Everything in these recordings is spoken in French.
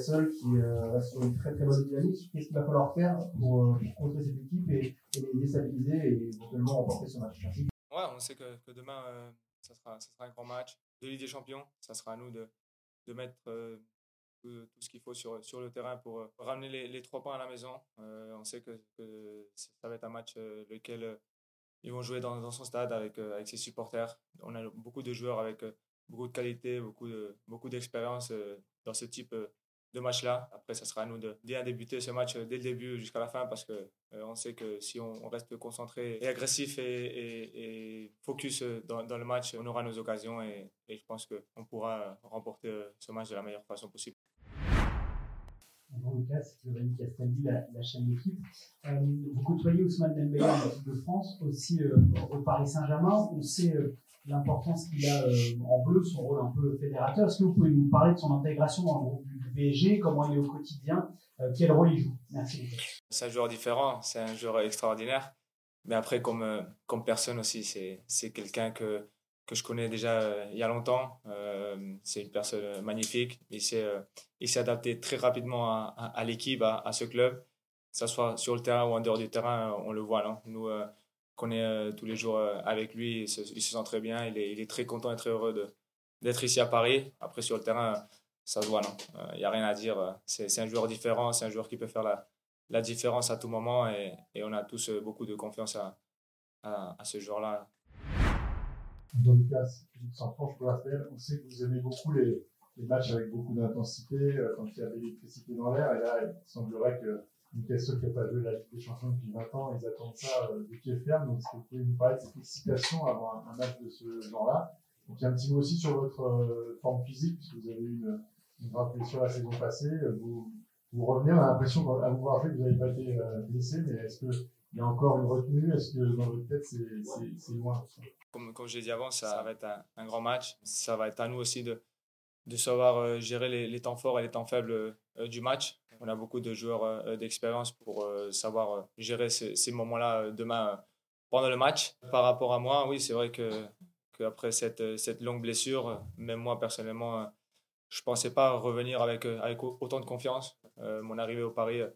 Newcastle qui euh, reste sur une très très bonne dynamique. Qu'est-ce qu'il va falloir faire pour, euh, contrer cette équipe et, les déstabiliser et éventuellement remporter ce match? Ouais, on sait que, demain, euh, ça, sera, un grand match de Ligue des Champions. Ça sera à nous de, mettre euh, tout, ce qu'il faut sur, sur le terrain pour euh, ramener les, trois points à la maison. On sait que, ça va être un match lequel ils vont jouer dans, son stade avec, avec ses supporters. On a beaucoup de joueurs avec beaucoup de qualité, beaucoup beaucoup d'expérience dans ce type euh, de match-là. Après, ça sera à nous de bien débuter ce match euh, dès le début jusqu'à la fin parce que euh, on sait que si on, on reste concentré et agressif et, et, et focus euh, dans, dans, le match, on aura nos occasions et, et je pense qu'on pourra remporter euh, ce match de la meilleure façon possible. Bonjour Lucas, Giovanni Castaldi, la, la chaîne d'équipe. Euh, vous côtoyez Ousmane Dembélé en équipe de France, aussi euh, au Paris Saint-Germain. On sait l'importance qu'il a euh, en bleu, son rôle un peu fédérateur. Est-ce que vous pouvez nous parler de son intégration dans le groupe du PSG, comment il est au quotidien, euh, quel rôle il joue? C'est un joueur différent, c'est un joueur extraordinaire. Mais après, comme, euh, comme personne aussi, c'est quelqu'un que, que je connais déjà il y a longtemps. C'est une personne magnifique. Il s'est adapté très rapidement à, l'équipe, à, à ce club. Que ce soit sur le terrain ou en dehors du terrain, on le voit. Non? Nous, qu'on est euh, tous les jours euh, avec lui, il se, il se sent très bien. Il est, il est très content et très heureux d'être ici à Paris. Après, sur le terrain, ça se voit. non Il n'y a rien à dire. C'est un joueur différent. C'est un joueur qui peut faire la, la différence à tout moment. Et, et on a tous euh, beaucoup de confiance à, à, à ce joueur-là. Lucas, Philippe Sanfranche pour Raphaël, on sait que vous aimez beaucoup les, les matchs avec beaucoup d'intensité, euh, quand il y a de l'électricité dans l'air, et là, il semblerait que Newcastle qui n'a pas joué la Ligue des Champions depuis 20 ans, ils attendent ça euh, du pied ferme, donc est-ce que vous nous parler de excitation avant un, match de ce genre-là Donc il y a un petit mot aussi sur votre euh, forme physique, puisque vous avez eu une, une grave blessure la saison passée, euh, vous, vous revenez, on a l'impression qu'à vous voir jouer, que vous n'avez pas été blessé, mais est-ce que il y a encore une retenue? Est-ce que dans votre tête, c'est loin? Comme, comme je l'ai dit avant, ça va être un, grand match. Ça va être à nous aussi de, de savoir gérer les, temps forts et les temps faibles du match. On a beaucoup de joueurs euh, d'expérience pour euh, savoir euh, gérer ces, moments-là euh, demain euh, pendant le match. Par rapport à moi, oui, c'est vrai que qu'après cette, euh, cette longue blessure, euh, même moi personnellement, euh, je pensais pas revenir avec, euh, avec au- autant de confiance. Euh, mon arrivée au Paris euh,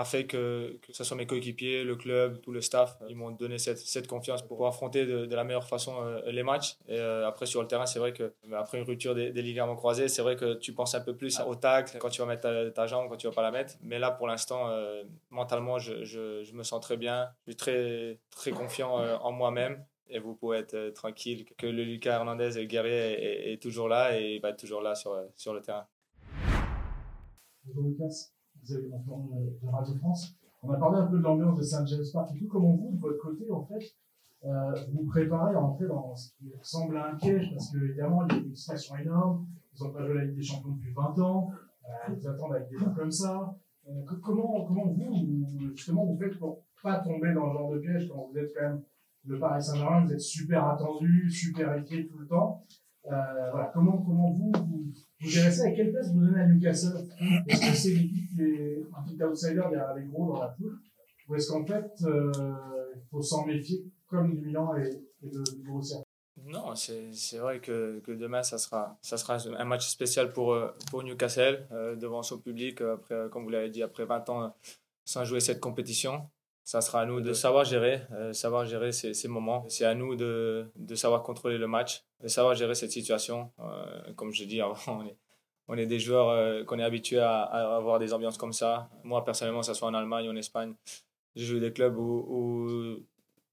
a fait que, que ce soit mes coéquipiers, le club, tout le staff, ils m'ont donné cette, cette confiance pour affronter de, de la meilleure façon euh, les matchs. Et euh, après, sur le terrain, c'est vrai que bah, après une rupture des, des ligaments croisés, c'est vrai que tu penses un peu plus au tacle, quand tu vas mettre ta, ta jambe, quand tu vas pas la mettre. Mais là, pour l'instant, euh, mentalement, je, je, je me sens très bien. Je suis très, très confiant euh, en moi-même. Et vous pouvez être euh, tranquille que le Lucas Hernandez, le guerrier, est, est, est toujours là et il va être toujours là sur, sur le terrain. Bonjour Lucas, vous avez l'enfant de Radio France. On a parlé un peu de l'ambiance de Saint James Park et tout. Comment vous, de votre côté, en fait, euh, vous préparez à entrer dans ce qui ressemble à un piège? Parce que, évidemment, il y a une énorme. Ils n'ont pas joué la Ligue des Champions depuis 20 ans. Euh, ils attendent avec des gens comme ça. Euh, comment, comment vous, justement, vous faites pour pas tomber dans le genre de piège quand vous êtes quand même le Paris Saint-Germain, vous êtes super attendu, super écrit tout le temps. Euh, voilà, comment, comment vous, vous, vous gérez ça et quelle place vous donnez à Newcastle? Est-ce que c'est l'équipe qui est un petit outsider derrière les gros dans la poule? Ou est-ce qu'en fait, euh, il faut s'en méfier comme du Milan et, et de, du Borussia? Non, c'est vrai que, que demain, ça sera, ça sera un match spécial pour, euh, pour Newcastle, devant son public, après, comme vous l'avez dit, après 20 ans sans jouer cette compétition. Ça sera à nous de savoir gérer, euh, savoir gérer ces, ces moments. C'est à nous de, de savoir contrôler le match, de savoir gérer cette situation. Euh, comme je dis avant, on est, on est des joueurs euh, qu'on est habitués à, à avoir des ambiances comme ça. Moi, personnellement, que ce soit en Allemagne ou en Espagne, j'ai joué des clubs où, où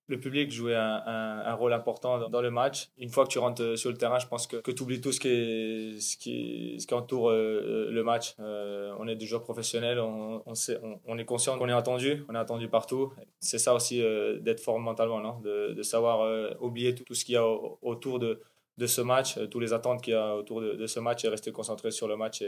le public jouait un, un, rôle important dans, le match. Une fois que tu rentres sur le terrain, je pense que, que tu oublies tout ce qui, ce qui, ce qui entoure euh, le match. Euh, on est des joueurs professionnels, on, on, sait, on, est conscient qu'on est attendu, on est attendu partout. C'est ça aussi euh, d'être fort mentalement, non? De, de savoir euh, oublier tout, ce qu'il y a au, autour de, de ce match, tous les attentes qu'il y a autour de, ce match et rester concentré sur le match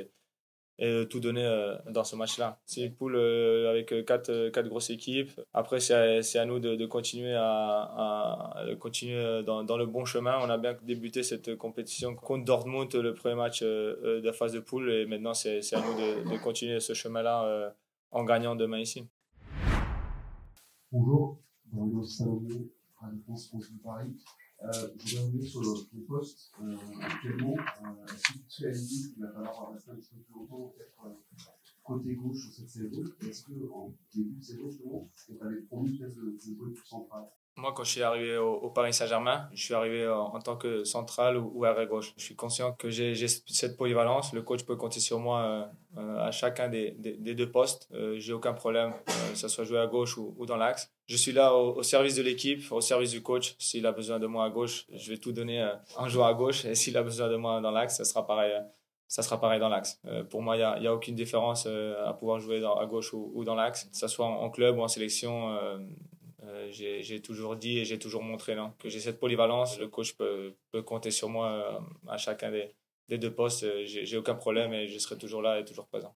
et tout donner euh, dans ce match-là. C'est une poule euh, avec quatre, quatre grosses équipes. Après, c'est à, à, nous de, de continuer, à, à, continuer dans, dans, le bon chemin. On a bien débuté cette compétition contre Dortmund, le premier match euh, de la phase de poule, et maintenant c'est à nous de, de, continuer ce chemin-là euh, en gagnant demain ici. Bonjour, Bruno Salomé, France Paris. Euh, je voudrais revenir sur le, le poste euh, actuellement. Euh, Est-ce que tu as l'idée qu'il va falloir rester un petit peu plus longtemps, peut-être euh, côté gauche cette saison? Est-ce qu'en début de saison, justement, on t'avait promis de jouer tout central? Moi, quand je suis arrivé au, Paris Saint-Germain, je suis arrivé en, tant que central ou, ou arrêt gauche. Je suis conscient que j'ai cette polyvalence. Le coach peut compter sur moi euh, euh, à chacun des, des, deux postes. Euh, j'ai aucun problème, que ce soit jouer à gauche ou, dans l'axe. Je suis là au, service de l'équipe, au service du coach. S'il a besoin de moi à gauche, je vais tout donner en jouant à gauche. Et s'il a besoin de moi dans l'axe, ça sera pareil. Ça sera pareil dans l'axe. pour moi, il n'y a, a, aucune différence à pouvoir jouer à gauche ou dans l'axe, que ce soit en, club ou en sélection euh, j'ai toujours dit et j'ai toujours montré non, que j'ai cette polyvalence. Le coach peut, peut compter sur moi euh, à chacun des, des deux postes. Euh, j'ai aucun problème et je serai toujours là et toujours présent.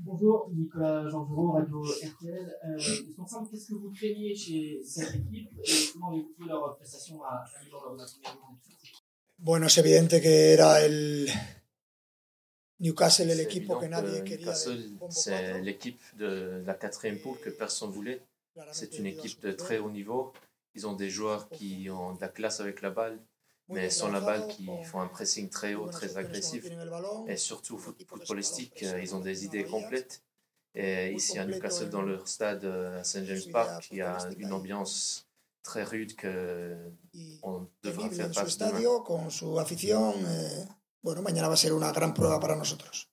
Bonjour, Nicolas Jean Radio RTL. Euh, qu'est-ce que vous craignez chez cette équipe et comment avez-vous leur prestation à, à niveau de la première Bueno, es evidente que era el Newcastle el equipo que nadie quería. C'est l'équipe de la quatrième poule que personne voulait. C'est une équipe de très haut niveau. Ils ont des joueurs qui ont de la classe avec la balle, mais sans la balle, qui font un pressing très haut, très agressif. Et surtout, footballistique, euh, ils ont des idées complètes. Et ici à Newcastle, dans leur stade euh, à St. James Park, il y a une ambiance très rude que on devra faire face demain. Eh, bueno, mañana va a ser una gran prueba para nosotros.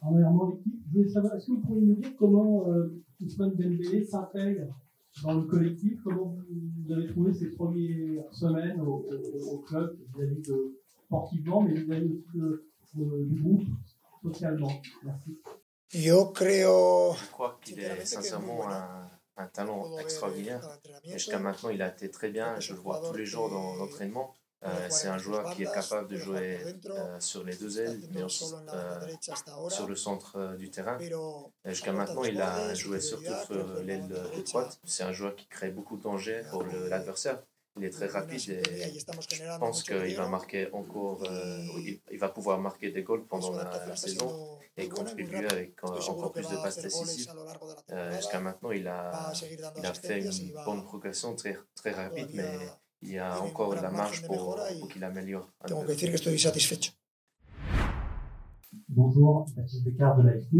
Premièrement, l'équipe, je voulais savoir, est-ce que vous pourriez nous dire comment euh, Ousmane Dembélé s'intègre dans le collectif Comment vous avez trouvé ces premières semaines au, au, au club vis-à-vis de sportivement, mais vis-à-vis aussi de, de, du groupe socialement? Merci. Yo creo... Je crois qu'il est sincèrement un, un talent extraordinaire. Jusqu'à maintenant, il a été très bien. Je le vois tous les jours dans l'entraînement. Euh, c'est un joueur qui est capable de jouer euh, sur les deux ailes, mais aussi euh, sur le centre du terrain. Jusqu'à maintenant, il a joué surtout sur l'aile droite. C'est un joueur qui crée beaucoup de danger pour l'adversaire. Il est très rapide et je pense qu'il va marquer encore, il, va pouvoir marquer des goals pendant la, saison et contribuer avec encore plus de passes décisives. Jusqu'à maintenant, il a, il a fait une bonne progression très, très rapide, mais il y a encore de la marge pour, pour qu'il améliore. Tengo que decir que estoy satisfecho. Bonjour, Baptiste Descartes de l'AFP.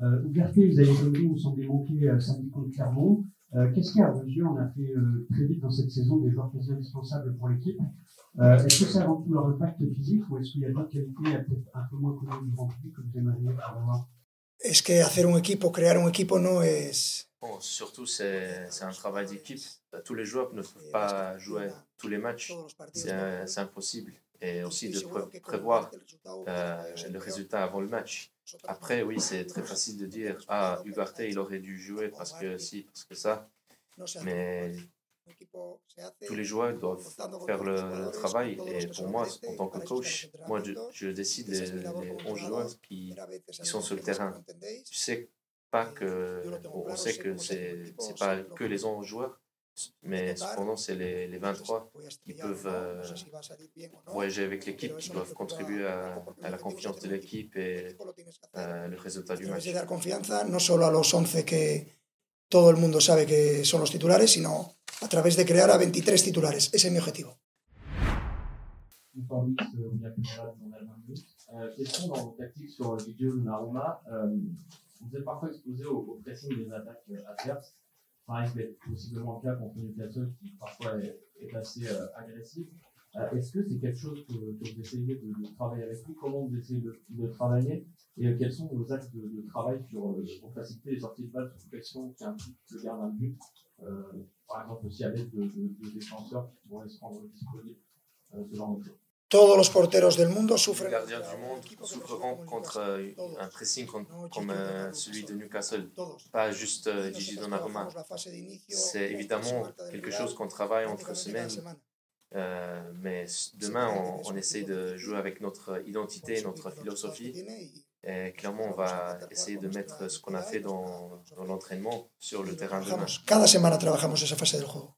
Euh, Ouverté, vous avez donné, vous semblez manquer euh, samedi contre Clermont. Euh, Qu'est-ce qui, à vos yeux, on a fait euh, très vite dans cette saison des joueurs quasi indispensables pour l'équipe? Euh, Est-ce que c'est avant tout leur impact physique ou est-ce qu'il y a d'autres qualités peut-être un peu moins connues du grand public que vous aimeriez avoir Es que hacer un equipo, crear un equipo no es Bon, surtout, c'est un travail d'équipe. Tous les joueurs ne peuvent pas jouer tous les matchs. C'est impossible. Et aussi de prévoir euh, le résultat avant le match. Après, oui, c'est très facile de dire Ah, Ugarte, il aurait dû jouer parce que si, parce que ça. Mais tous les joueurs doivent faire le, travail. Et pour moi, en tant que coach, moi, je, décide les, les 11 joueurs qui, qui sont sur le terrain. Tu sais pas que on sait que c'est c'est pas que les 11 joueurs mais cependant c'est les, les 23 qui peuvent euh, voyager avec l'équipe qui doivent contribuer à, à la confiance de l'équipe. et euh, le résultat du match. dar confianza no solo a los 11 que todo el mundo sabe que son los titulares sino a través de crear a 23 titulares. Ese es mi objetivo. Euh, question dans vos tactiques sur le vidéo de Naruma. Euh, vous êtes parfois exposé au, pressing des attaques euh, adverses. Risque d'être possiblement le cas contre Newcastle qui parfois est, assez euh, agressif. Euh, Est-ce que c'est quelque chose que, vous essayez de, travailler avec lui? Comment vous essayez de, travailler? Et euh, quels sont vos axes de, travail sur, euh, pour faciliter les sorties de balle sous pression qui impliquent le gardien de but euh, Par exemple, aussi avec de, de, défenseurs qui pourraient se rendre disponibles, ce genre choses? Todos los porteros del mundo sufren. Les gardiens du monde souffreront contre un pressing comme, euh, celui de Newcastle, pas juste euh, Gigi Donnarumma. C'est évidemment quelque chose qu'on travaille entre semaines, euh, mais demain on, on essaie de jouer avec notre identité, notre philosophie. Et clairement, on va essayer de mettre ce qu'on a fait dans, dans l'entraînement sur le terrain demain. Cada semana trabajamos esa fase del juego.